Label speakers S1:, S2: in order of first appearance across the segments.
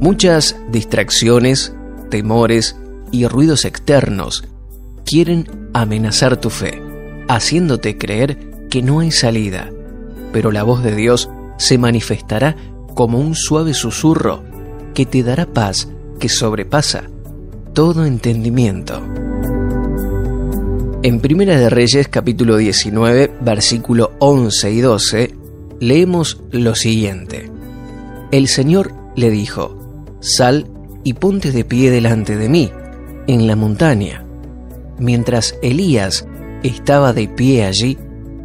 S1: Muchas distracciones, temores y ruidos externos quieren amenazar tu fe, haciéndote creer que no hay salida, pero la voz de Dios se manifestará como un suave susurro que te dará paz que sobrepasa todo entendimiento. En Primera de Reyes capítulo 19, versículo 11 y 12, leemos lo siguiente. El Señor le dijo, Sal y ponte de pie delante de mí, en la montaña. Mientras Elías estaba de pie allí,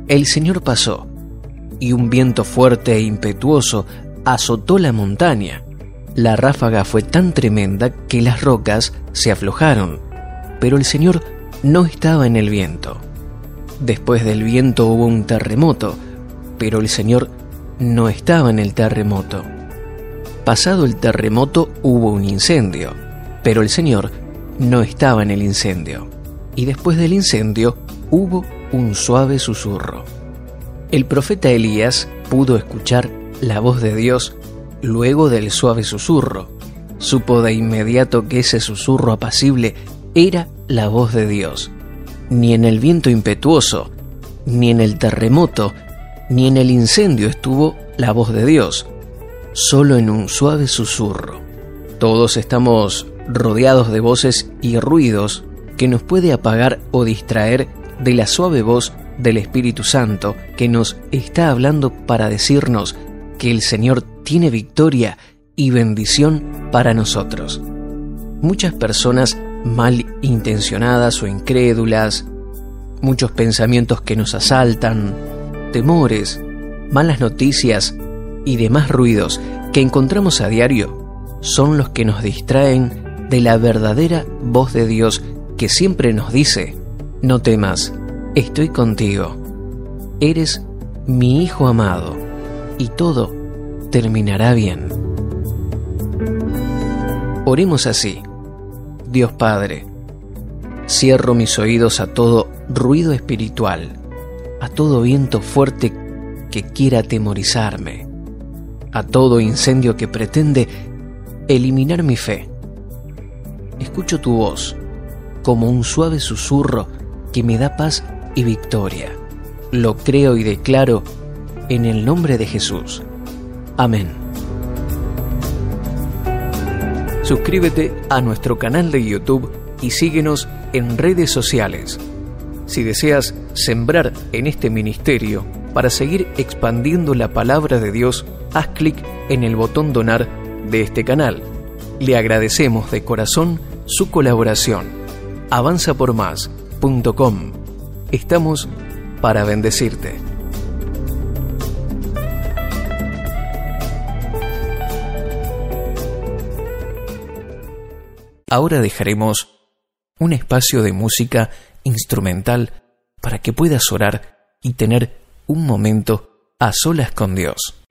S1: el Señor pasó, y un viento fuerte e impetuoso azotó la montaña. La ráfaga fue tan tremenda que las rocas se aflojaron, pero el Señor no estaba en el viento. Después del viento hubo un terremoto, pero el Señor no estaba en el terremoto. Pasado el terremoto hubo un incendio, pero el Señor no estaba en el incendio. Y después del incendio hubo un suave susurro. El profeta Elías pudo escuchar la voz de Dios luego del suave susurro. Supo de inmediato que ese susurro apacible era la voz de Dios. Ni en el viento impetuoso, ni en el terremoto, ni en el incendio estuvo la voz de Dios solo en un suave susurro. Todos estamos rodeados de voces y ruidos que nos puede apagar o distraer de la suave voz del Espíritu Santo que nos está hablando para decirnos que el Señor tiene victoria y bendición para nosotros. Muchas personas mal intencionadas o incrédulas, muchos pensamientos que nos asaltan, temores, malas noticias y demás ruidos que encontramos a diario son los que nos distraen de la verdadera voz de Dios que siempre nos dice, no temas, estoy contigo, eres mi Hijo amado, y todo terminará bien. Oremos así, Dios Padre, cierro mis oídos a todo ruido espiritual, a todo viento fuerte que quiera atemorizarme a todo incendio que pretende eliminar mi fe. Escucho tu voz como un suave susurro que me da paz y victoria. Lo creo y declaro en el nombre de Jesús. Amén. Suscríbete a nuestro canal de YouTube y síguenos en redes sociales. Si deseas sembrar en este ministerio para seguir expandiendo la palabra de Dios, haz clic en el botón donar de este canal. Le agradecemos de corazón su colaboración. Avanzapormás.com. Estamos para bendecirte. Ahora dejaremos un espacio de música instrumental para que puedas orar y tener un momento a solas con Dios.